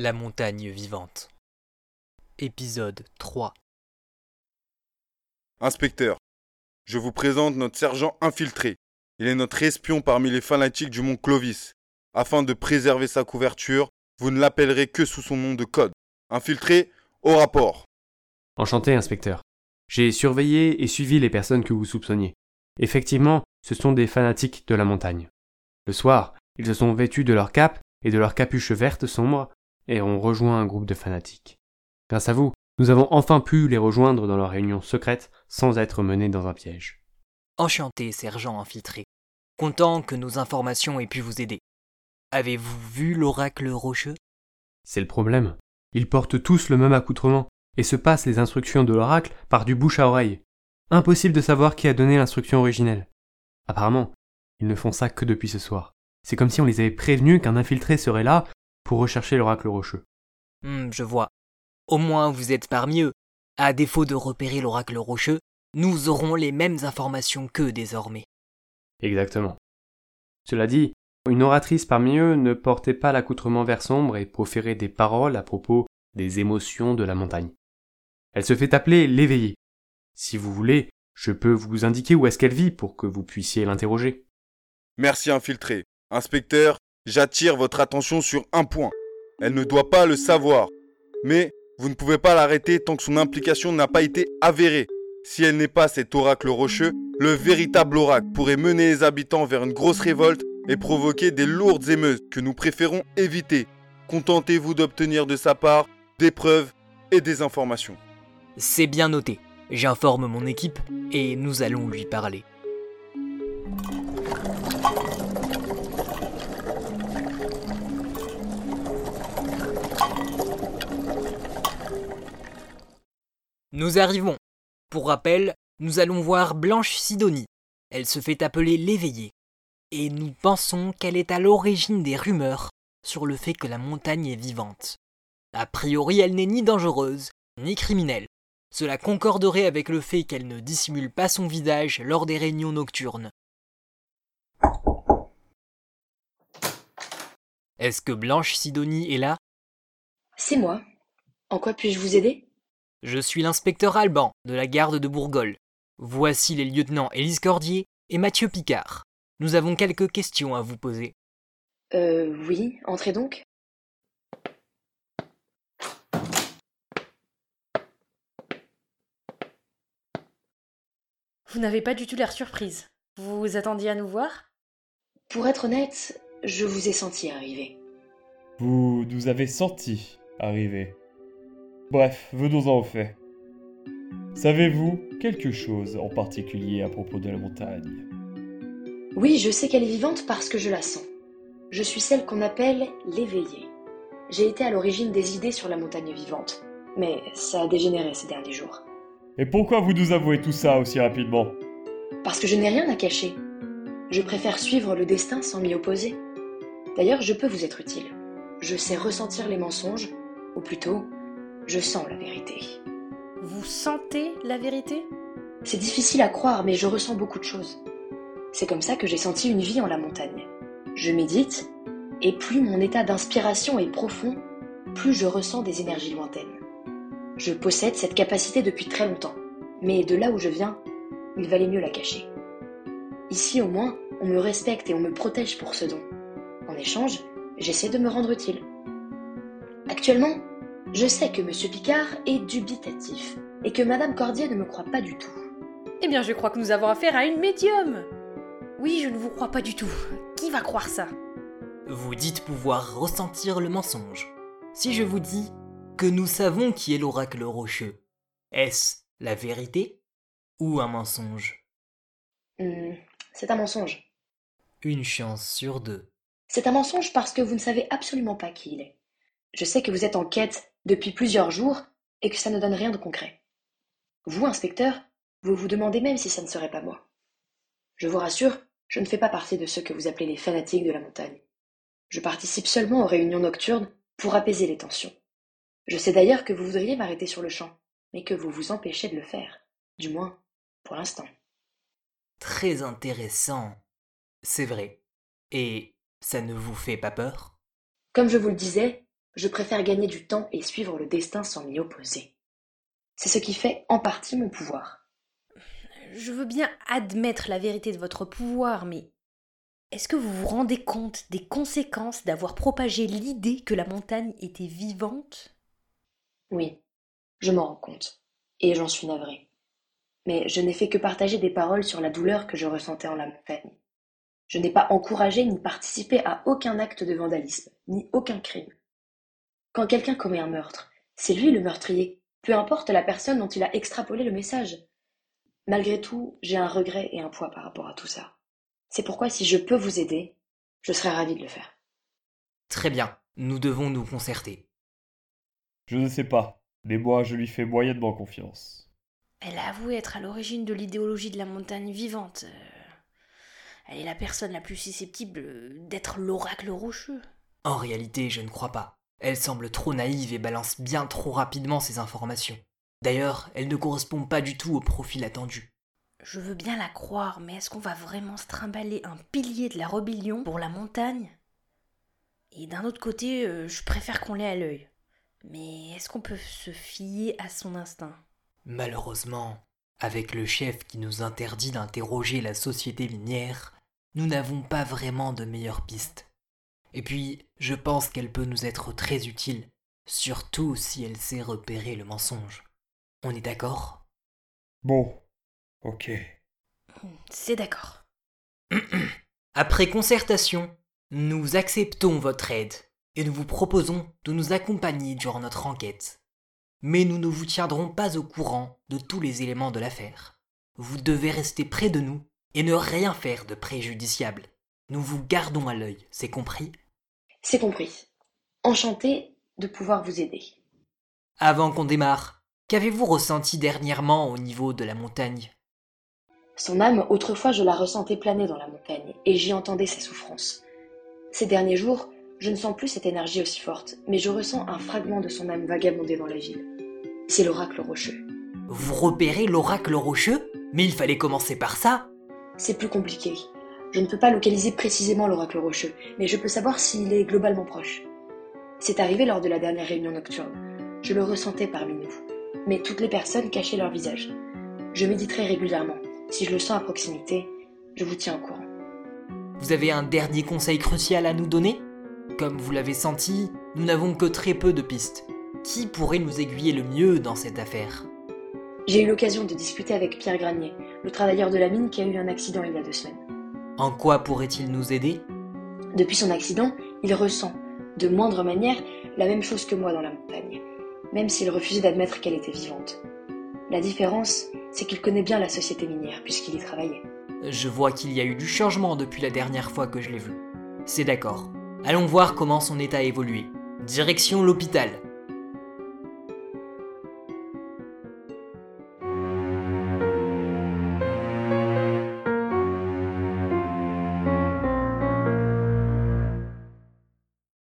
La montagne vivante. Épisode 3. Inspecteur, je vous présente notre sergent infiltré. Il est notre espion parmi les fanatiques du mont Clovis. Afin de préserver sa couverture, vous ne l'appellerez que sous son nom de code. Infiltré, au rapport. Enchanté, inspecteur. J'ai surveillé et suivi les personnes que vous soupçonniez. Effectivement, ce sont des fanatiques de la montagne. Le soir, ils se sont vêtus de leur cape et de leur capuche verte sombre et ont rejoint un groupe de fanatiques. Grâce à vous, nous avons enfin pu les rejoindre dans leur réunion secrète sans être menés dans un piège. Enchanté, sergent infiltré. Content que nos informations aient pu vous aider. Avez-vous vu l'oracle rocheux? C'est le problème. Ils portent tous le même accoutrement et se passent les instructions de l'oracle par du bouche à oreille. Impossible de savoir qui a donné l'instruction originelle. Apparemment, ils ne font ça que depuis ce soir. C'est comme si on les avait prévenus qu'un infiltré serait là pour rechercher l'oracle rocheux. Hmm, Je vois. Au moins vous êtes parmi eux. À défaut de repérer l'oracle rocheux, nous aurons les mêmes informations qu'eux désormais. Exactement. Cela dit, une oratrice parmi eux ne portait pas l'accoutrement vert sombre et proférait des paroles à propos des émotions de la montagne. Elle se fait appeler l'éveillée. Si vous voulez, je peux vous indiquer où est-ce qu'elle vit pour que vous puissiez l'interroger. Merci infiltré. Inspecteur, j'attire votre attention sur un point. Elle ne doit pas le savoir. Mais vous ne pouvez pas l'arrêter tant que son implication n'a pas été avérée. Si elle n'est pas cet oracle rocheux, le véritable oracle pourrait mener les habitants vers une grosse révolte et provoquer des lourdes émeutes que nous préférons éviter. Contentez-vous d'obtenir de sa part des preuves et des informations. C'est bien noté. J'informe mon équipe et nous allons lui parler. Nous arrivons. Pour rappel, nous allons voir Blanche Sidonie. Elle se fait appeler l'éveillée. Et nous pensons qu'elle est à l'origine des rumeurs sur le fait que la montagne est vivante. A priori, elle n'est ni dangereuse, ni criminelle. Cela concorderait avec le fait qu'elle ne dissimule pas son visage lors des réunions nocturnes. Est-ce que Blanche Sidonie est là? C'est moi. En quoi puis-je vous aider? Je suis l'inspecteur Alban de la garde de Bourgogne. Voici les lieutenants Élise Cordier et Mathieu Picard. Nous avons quelques questions à vous poser. Euh, oui, entrez donc. Vous n'avez pas du tout l'air surprise. Vous vous attendiez à nous voir? Pour être honnête, je vous ai senti arriver. Vous nous avez senti arriver. Bref, venons-en au fait. Savez-vous quelque chose en particulier à propos de la montagne? Oui, je sais qu'elle est vivante parce que je la sens. Je suis celle qu'on appelle l'éveillée. J'ai été à l'origine des idées sur la montagne vivante, mais ça a dégénéré ces derniers jours. Et pourquoi vous nous avouez tout ça aussi rapidement? Parce que je n'ai rien à cacher. Je préfère suivre le destin sans m'y opposer. D'ailleurs, je peux vous être utile. Je sais ressentir les mensonges, ou plutôt, je sens la vérité. Vous sentez la vérité? C'est difficile à croire, mais je ressens beaucoup de choses. C'est comme ça que j'ai senti une vie en la montagne. Je médite, et plus mon état d'inspiration est profond, plus je ressens des énergies lointaines. Je possède cette capacité depuis très longtemps, mais de là où je viens, il valait mieux la cacher. Ici au moins, on me respecte et on me protège pour ce don. En échange, j'essaie de me rendre utile. Actuellement, je sais que Monsieur Picard est dubitatif et que Madame Cordier ne me croit pas du tout. Eh bien, je crois que nous avons affaire à une médium Oui, je ne vous crois pas du tout. Qui va croire ça? Vous dites pouvoir ressentir le mensonge. Si je vous dis que nous savons qui est l'oracle rocheux, est-ce la vérité ou un mensonge? Hmm, c'est un mensonge. Une chance sur deux. C'est un mensonge parce que vous ne savez absolument pas qui il est. Je sais que vous êtes en quête depuis plusieurs jours et que ça ne donne rien de concret. Vous, inspecteur, vous vous demandez même si ça ne serait pas moi. Je vous rassure, je ne fais pas partie de ceux que vous appelez les fanatiques de la montagne. Je participe seulement aux réunions nocturnes pour apaiser les tensions. Je sais d'ailleurs que vous voudriez m'arrêter sur le champ, mais que vous vous empêchez de le faire. Du moins, pour l'instant. Très intéressant. C'est vrai. Et ça ne vous fait pas peur? Comme je vous le disais, Je préfère gagner du temps et suivre le destin sans m'y opposer. C'est ce qui fait en partie mon pouvoir. Je veux bien admettre la vérité de votre pouvoir, mais est-ce que vous vous rendez compte des conséquences d'avoir propagé l'idée que la montagne était vivante? Oui, je m'en rends compte, et j'en suis navré. Mais je n'ai fait que partager des paroles sur la douleur que je ressentais en la montagne. Je n'ai pas encouragé ni participé à aucun acte de vandalisme, ni aucun crime. Quand quelqu'un commet un meurtre, c'est lui le meurtrier, peu importe la personne dont il a extrapolé le message. Malgré tout, j'ai un regret et un poids par rapport à tout ça. C'est pourquoi si je peux vous aider, je serais ravi de le faire. Très bien, nous devons nous concerter. Je ne sais pas, mais moi je lui fais moyennement confiance. Elle a avoué être à l'origine de l'idéologie de la montagne vivante. Euh, Elle est la personne la plus susceptible d'être l'oracle rocheux. En réalité, je ne crois pas. Elle semble trop naïve et balance bien trop rapidement ses informations. D'ailleurs, elle ne correspond pas du tout au profil attendu. Je veux bien la croire, mais est-ce qu'on va vraiment se trimballer un pilier de la rébellion pour la montagne? Et d'un autre côté, euh, je préfère qu'on l'ait à l'œil. Mais est-ce qu'on peut se fier à son instinct? Malheureusement, avec le chef qui nous interdit d'interroger la société minière, nous n'avons pas vraiment de meilleures pistes. Et puis, je pense qu'elle peut nous être très utile, surtout si elle sait repérer le mensonge. On est d'accord? Bon, ok. C'est d'accord. Après concertation, nous acceptons votre aide et nous vous proposons de nous accompagner durant notre enquête. Mais nous ne vous tiendrons pas au courant de tous les éléments de l'affaire. Vous devez rester près de nous et ne rien faire de préjudiciable. Nous vous gardons à l'œil, c'est compris? C'est compris. Enchanté de pouvoir vous aider. Avant qu'on démarre, qu'avez-vous ressenti dernièrement au niveau de la montagne? Son âme, autrefois je la ressentais planer dans la montagne, et j'y entendais ses souffrances. Ces derniers jours, je ne sens plus cette énergie aussi forte, mais je ressens un fragment de son âme vagabonder dans la ville. C'est l'oracle rocheux. Vous repérez l'oracle rocheux? Mais il fallait commencer par ça C'est plus compliqué. Je ne peux pas localiser précisément l'oracle rocheux, mais je peux savoir s'il est globalement proche. C'est arrivé lors de la dernière réunion nocturne. Je le ressentais parmi nous. Mais toutes les personnes cachaient leur visage. Je méditerai régulièrement. Si je le sens à proximité, je vous tiens au courant. Vous avez un dernier conseil crucial à nous donner? Comme vous l'avez senti, nous n'avons que très peu de pistes. Qui pourrait nous aiguiller le mieux dans cette affaire? J'ai eu l'occasion de discuter avec Pierre Granier, le travailleur de la mine qui a eu un accident il y a deux semaines. En quoi pourrait-il nous aider? Depuis son accident, il ressent, de moindre manière, la même chose que moi dans la montagne, même s'il refusait d'admettre qu'elle était vivante. La différence, c'est qu'il connaît bien la société minière puisqu'il y travaillait. Je vois qu'il y a eu du changement depuis la dernière fois que je l'ai vu. C'est d'accord. Allons voir comment son état a évolué. Direction l'hôpital.